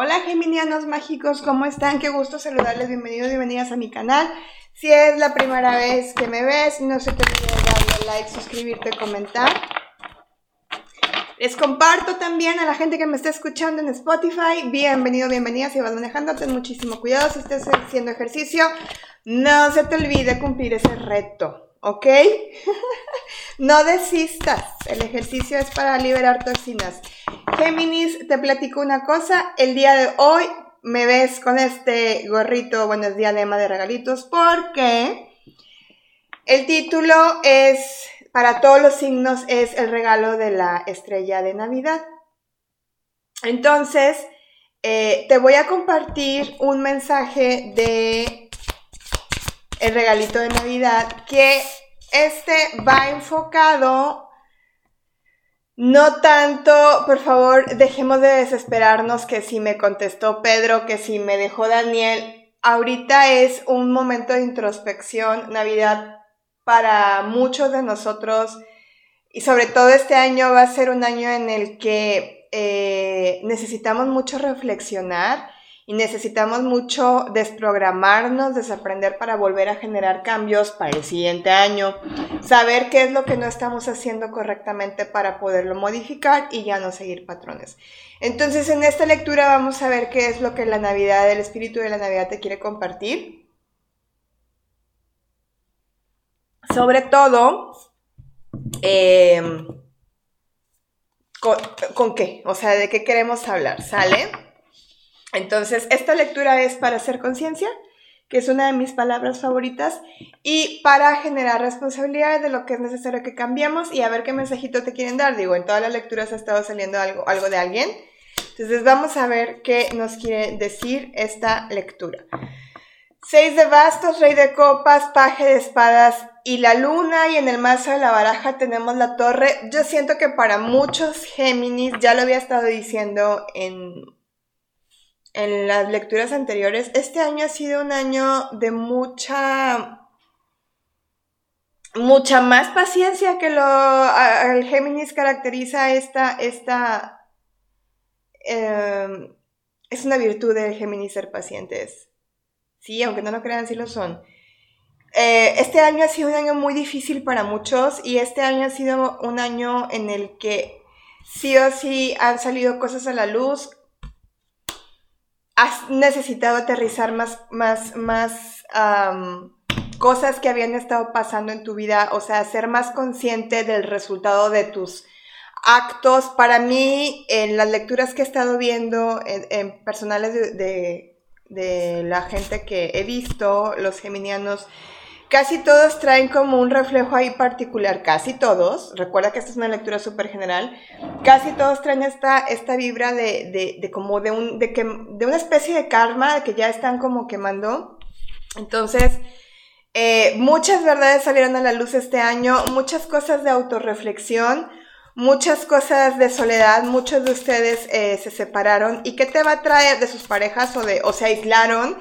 Hola geminianos mágicos, ¿cómo están? Qué gusto saludarles, bienvenidos, bienvenidas a mi canal. Si es la primera vez que me ves, no se te olvide darle like, suscribirte, comentar. Les comparto también a la gente que me está escuchando en Spotify, bienvenido, bienvenida, si vas manejando, ten muchísimo cuidado, si estás haciendo ejercicio, no se te olvide cumplir ese reto, ¿ok? no desistas, el ejercicio es para liberar toxinas. Géminis, te platico una cosa. El día de hoy me ves con este gorrito, bueno, es diadema de regalitos, porque el título es, para todos los signos, es el regalo de la estrella de Navidad. Entonces, eh, te voy a compartir un mensaje de el regalito de Navidad que este va enfocado no tanto, por favor, dejemos de desesperarnos que si me contestó Pedro, que si me dejó Daniel. Ahorita es un momento de introspección, Navidad para muchos de nosotros y sobre todo este año va a ser un año en el que eh, necesitamos mucho reflexionar y necesitamos mucho desprogramarnos, desaprender para volver a generar cambios para el siguiente año, saber qué es lo que no estamos haciendo correctamente para poderlo modificar y ya no seguir patrones. Entonces en esta lectura vamos a ver qué es lo que la Navidad, el espíritu de la Navidad te quiere compartir. Sobre todo, em, ¿con, ¿con qué? O sea, ¿de qué queremos hablar? ¿Sale? Entonces, esta lectura es para hacer conciencia, que es una de mis palabras favoritas, y para generar responsabilidades de lo que es necesario que cambiemos y a ver qué mensajito te quieren dar. Digo, en todas las lecturas ha estado saliendo algo, algo de alguien. Entonces, vamos a ver qué nos quiere decir esta lectura. Seis de bastos, rey de copas, paje de espadas y la luna y en el mazo de la baraja tenemos la torre. Yo siento que para muchos Géminis, ya lo había estado diciendo en en las lecturas anteriores, este año ha sido un año de mucha mucha más paciencia que lo al Géminis caracteriza esta esta em, es una virtud del Géminis ser pacientes. Sí aunque no lo crean sí lo son. Eh, este año ha sido un año muy difícil para muchos y este año ha sido un año en el que sí o sí han salido cosas a la luz has necesitado aterrizar más, más, más cosas que habían estado pasando en tu vida, o sea, ser más consciente del resultado de tus actos. Para mí, en las lecturas que he estado viendo en, personales de, de la gente que he visto, los geminianos, Casi todos traen como un reflejo ahí particular, casi todos, recuerda que esta es una lectura súper general, casi todos traen esta, esta vibra de, de, como de, un, de, que, de una especie de karma que ya están como quemando. Entonces, eh, muchas verdades salieron a la luz este año, muchas cosas de autorreflexión, muchas cosas de soledad, muchos de ustedes eh, se separaron. ¿Y qué te va a traer de sus parejas o, de, o se aislaron?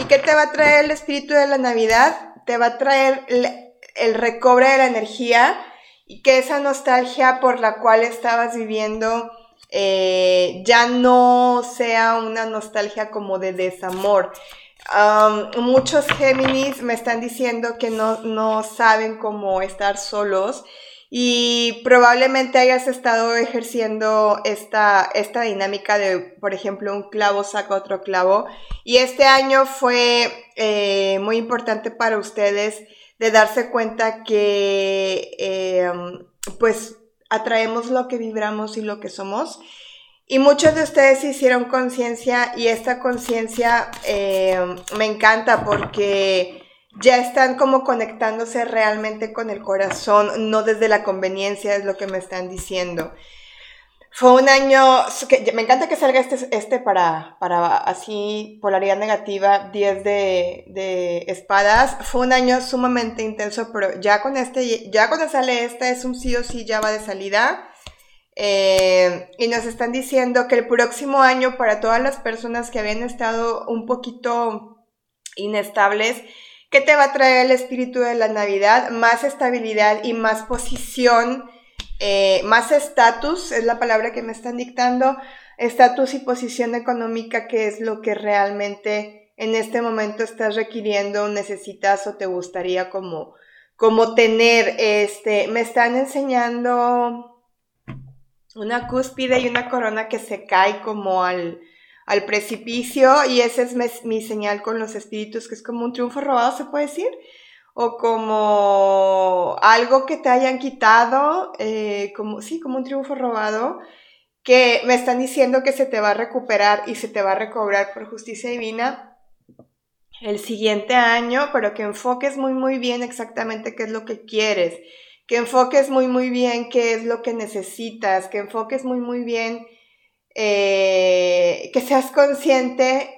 ¿Y qué te va a traer el espíritu de la Navidad? Te va a traer el recobre de la energía y que esa nostalgia por la cual estabas viviendo eh, ya no sea una nostalgia como de desamor. muchos Géminis me están diciendo que no, no saben cómo estar solos y probablemente hayas estado ejerciendo esta, esta dinámica de, por ejemplo, un clavo saca otro clavo. Y este año fue eh, muy importante para ustedes de darse cuenta que em, pues atraemos lo que vibramos y lo que somos. Y muchos de ustedes hicieron conciencia y esta conciencia em, me encanta porque ya están como conectándose realmente con el corazón, no desde la conveniencia, es lo que me están diciendo. Fue un año, que, me encanta que salga este, este para, para así, polaridad negativa, 10 de, de, espadas. Fue un año sumamente intenso, pero ya con este, ya cuando sale esta es un sí o sí ya va de salida. Eh, y nos están diciendo que el próximo año para todas las personas que habían estado un poquito inestables, ¿Qué te va a traer el espíritu de la Navidad? Más estabilidad y más posición, eh, más estatus, es la palabra que me están dictando. estatus y posición económica, qué es lo que realmente en este momento estás requiriendo, necesitas o te gustaría como, como tener. Este, me están enseñando una cúspide y una corona que se cae como al, al precipicio y esa es mi, señal con los espíritus, que es como un triunfo robado, se puede decir, o como algo que te hayan quitado, eh, como, sí, como un triunfo robado, que me están diciendo que se te va a recuperar y se te va a recobrar por justicia divina el siguiente año, pero que enfoques muy, muy bien exactamente qué es lo que quieres, que enfoques muy, muy bien qué es lo que necesitas, que enfoques muy, muy bien, eh, que seas consciente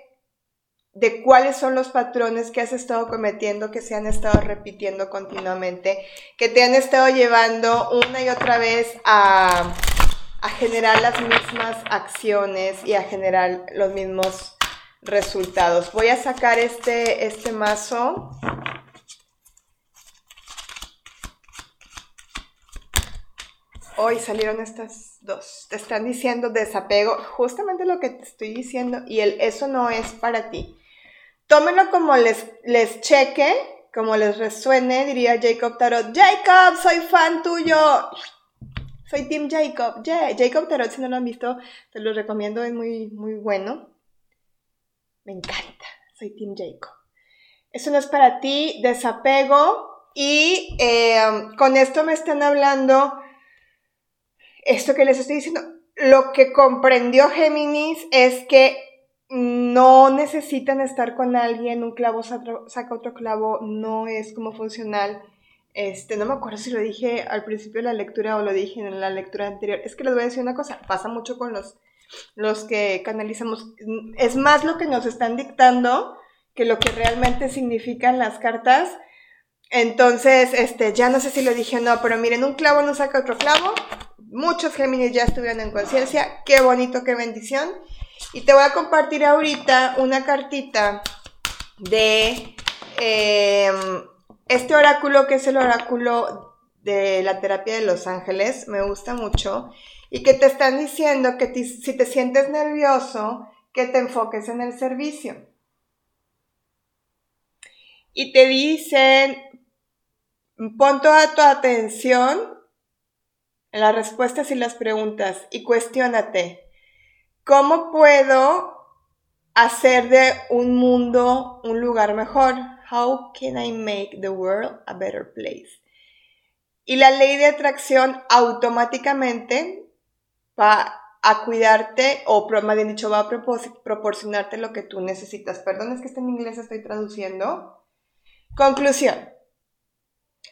de cuáles son los patrones que has estado cometiendo, que se han estado repitiendo continuamente, que te han estado llevando una y otra vez a a generar las mismas acciones y a generar los mismos resultados. Voy a sacar este, este mazo. Hoy salieron estas dos. Te están diciendo desapego, justamente lo que te estoy diciendo, y el eso no es para ti. Tómenlo como les, les cheque, como les resuene, diría Jacob Tarot. Jacob, soy fan tuyo. Soy Tim Jacob. Jacob Tarot, si no lo han visto, te lo recomiendo, es muy, muy bueno. Me encanta. Soy Tim Jacob. Eso no es para ti, desapego. Y eh, con esto me están hablando, esto que les estoy diciendo, lo que comprendió Géminis es que no necesitan estar con alguien, un clavo saca otro clavo, no es como funcional este, no me acuerdo si lo dije al principio de la lectura o lo dije en la lectura anterior. Es que les voy a decir una cosa, pasa mucho con los, los que canalizamos. Es más lo que nos están dictando que lo que realmente significan las cartas. Entonces, este, ya no sé si lo dije o no, pero miren, un clavo no saca otro clavo. Muchos Géminis ya estuvieron en conciencia. Qué bonito, qué bendición. Y te voy a compartir ahorita una cartita de... Eh, este oráculo, que es el oráculo de la terapia de los ángeles, me gusta mucho, y que te están diciendo que si te sientes nervioso, que te enfoques en el servicio. Y te dicen, pon toda tu atención en las respuestas y las preguntas y cuestiónate, ¿cómo puedo hacer de un mundo un lugar mejor? How can I make the world a better place? Y la ley de atracción automáticamente va a cuidarte, o más bien dicho, va a proporcionarte lo que tú necesitas. Perdón, es que está en inglés, estoy traduciendo. Conclusión.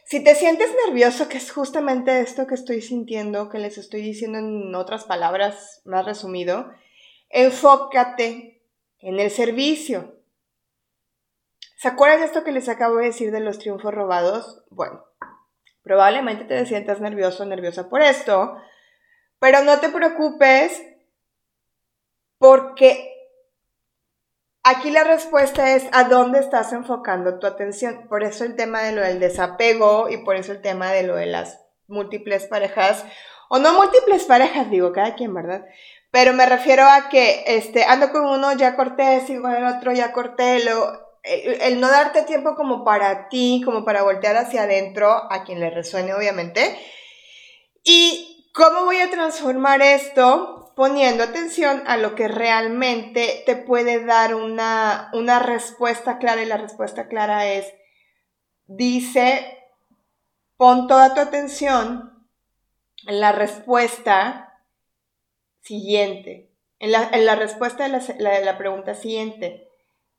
Si te sientes nervioso, que es justamente esto que estoy sintiendo, que les estoy diciendo en otras palabras más resumido, enfócate en el servicio. ¿Se acuerdan de esto que les acabo de decir de los triunfos robados? Bueno, probablemente te sientas nervioso o nerviosa por esto, pero no te preocupes porque aquí la respuesta es a dónde estás enfocando tu atención. Por eso el tema de lo del desapego y por eso el tema de lo de las múltiples parejas, o no múltiples parejas, digo, cada quien, ¿verdad? Pero me refiero a que este, ando con uno, ya corté, sigo con el otro, ya corté, lo, el, no darte tiempo como para ti, como para voltear hacia adentro, a quien le resuene obviamente. ¿Y cómo voy a transformar esto? Poniendo atención a lo que realmente te puede dar una, una respuesta clara y la respuesta clara es, dice, pon toda tu atención en la respuesta siguiente, en la, respuesta de la pregunta siguiente.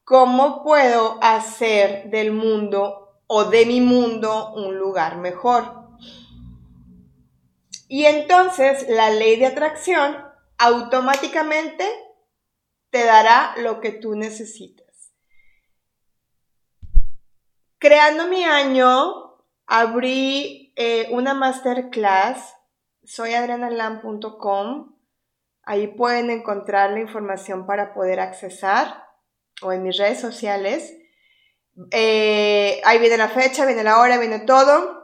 ¿Cómo puedo hacer del mundo o de mi mundo un lugar mejor? Y entonces la ley de atracción automáticamente te dará lo que tú necesitas. Creando mi año, abrí eh, una masterclass, soyadrenalam.com. Ahí pueden encontrar la información para poder accesar o en mis redes sociales. Eh, ahí viene la fecha, viene la hora, viene todo.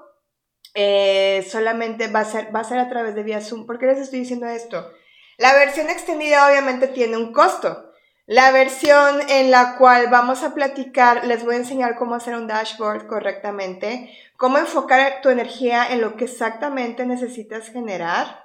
Eh, solamente va a, ser, va a ser a través de vía Zoom. ¿Por qué les estoy diciendo esto? La versión extendida obviamente tiene un costo. La versión en la cual vamos a platicar, les voy a enseñar cómo hacer un dashboard correctamente, cómo enfocar tu energía en lo que exactamente necesitas generar,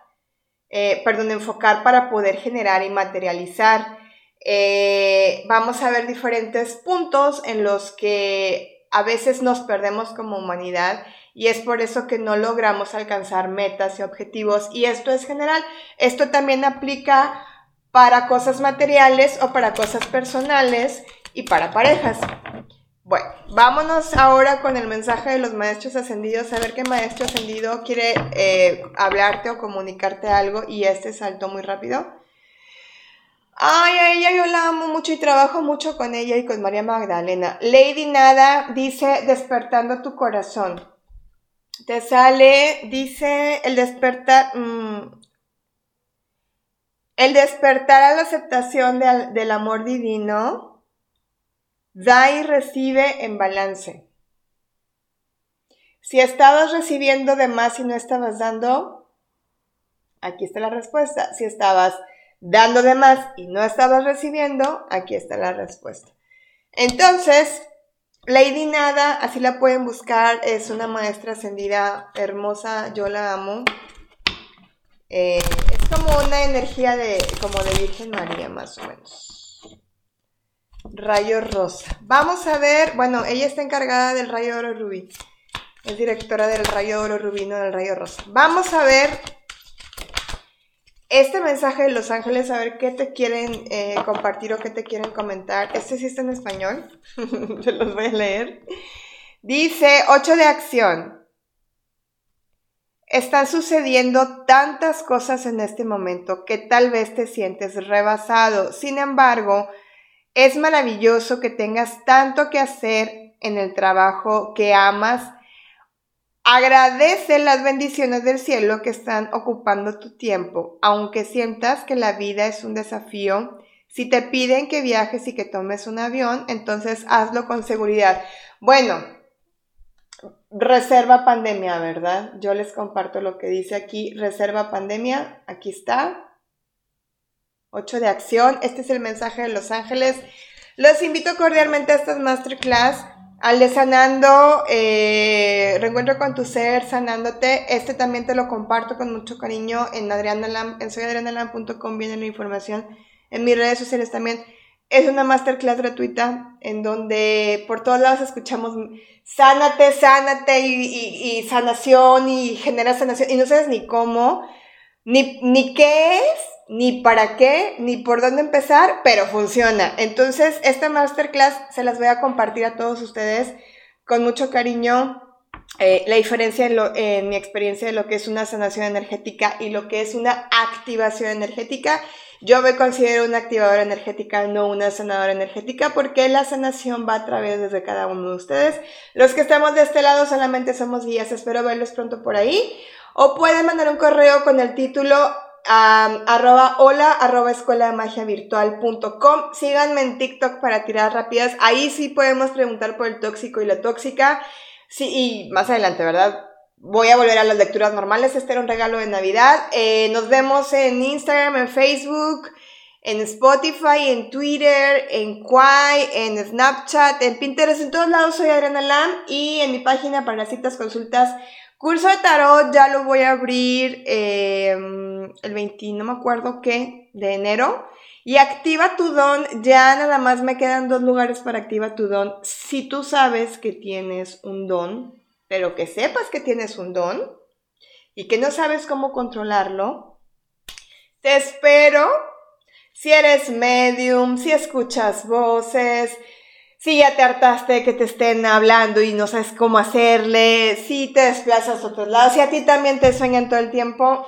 eh, perdón, enfocar para poder generar y materializar. Eh, vamos a ver diferentes puntos en los que a veces nos perdemos como humanidad y es por eso que no logramos alcanzar metas y objetivos. Y esto es general. Esto también aplica para cosas materiales o para cosas personales y para parejas. Bueno, vámonos ahora con el mensaje de los maestros ascendidos, a ver qué maestro ascendido quiere eh, hablarte o comunicarte algo y este saltó muy rápido. Ay, a ella yo la amo mucho y trabajo mucho con ella y con María Magdalena. Lady Nada dice despertando tu corazón. Te sale, dice el despertar, mm, el despertar a la aceptación del amor divino, da y recibe en balance. Si estabas recibiendo de más y no estabas dando, aquí está la respuesta. Si estabas dando de más y no estabas recibiendo, aquí está la respuesta. Entonces, Lady Nada, así la pueden buscar, es una maestra ascendida hermosa, yo la amo. Eh, es como una energía de, como de Virgen María, más o menos. Rayo rosa. Vamos a ver, bueno, ella está encargada del rayo oro rubí. Es directora del rayo oro rubí, no del rayo rosa. Vamos a ver este mensaje de Los Ángeles, a ver qué te quieren eh, compartir o qué te quieren comentar. Este sí está en español, se los voy a leer. Dice 8 de acción. Están sucediendo tantas cosas en este momento que tal vez te sientes rebasado. Sin embargo, es maravilloso que tengas tanto que hacer en el trabajo que amas. Agradece las bendiciones del cielo que están ocupando tu tiempo, aunque sientas que la vida es un desafío. Si te piden que viajes y que tomes un avión, entonces hazlo con seguridad. Bueno, Reserva pandemia, ¿verdad? Yo les comparto lo que dice aquí, reserva pandemia, aquí está. 8 de acción, este es el mensaje de Los Ángeles. Los invito cordialmente a estas masterclass, al de sanando, eh, reencuentro con tu ser, sanándote. Este también te lo comparto con mucho cariño en Adriana Lam, en soyadrianalam.com viene la información. En mis redes sociales también. Es una masterclass gratuita en donde por todos lados escuchamos sánate, sánate y, sanación y genera sanación y no sabes ni cómo, ni, ni qué es, ni para qué, ni por dónde empezar, pero funciona. Entonces, esta masterclass se las voy a compartir a todos ustedes con mucho cariño. Eh, la diferencia en, en mi experiencia de lo que es una sanación energética y lo que es una activación energética yo me considero una activadora energética, no una sanadora energética, porque la sanación va a través de cada uno de ustedes. Los que estamos de este lado solamente somos guías, espero verlos pronto por ahí. O pueden mandar un correo con el título arroba hola arroba escuela de magia virtual.com. Síganme en TikTok para tirar rápidas. Ahí sí podemos preguntar por el tóxico y la tóxica. Sí, y más adelante, ¿verdad? voy a volver a las lecturas normales. Este era un regalo de Navidad. Eh, nos vemos en Instagram, en Facebook, en Spotify, en Twitter, en Quai, en Snapchat, en Pinterest, en todos lados soy Adriana Lam y en mi página para citas, consultas, curso de tarot ya lo voy a abrir em, el 20, no me acuerdo qué, de enero. Y activa tu don, ya nada más me quedan dos lugares para activa tu don. Si tú sabes que tienes un don, pero que sepas que tienes un don y que no sabes cómo controlarlo, te espero. Si eres medium, si escuchas voces, si ya te hartaste de que te estén hablando y no sabes cómo hacerle, si te desplazas a otros lados, si a ti también te sueñan todo el tiempo,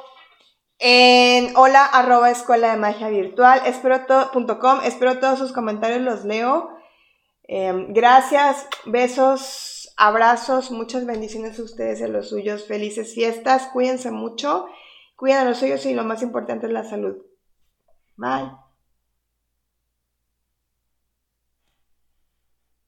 en hola escuela virtual, espero, espero todos sus comentarios, los leo. Em, gracias, besos, Abrazos, muchas bendiciones a ustedes y a los suyos. Felices fiestas, cuídense mucho, cuiden a los suyos y lo más importante es la salud. Bye.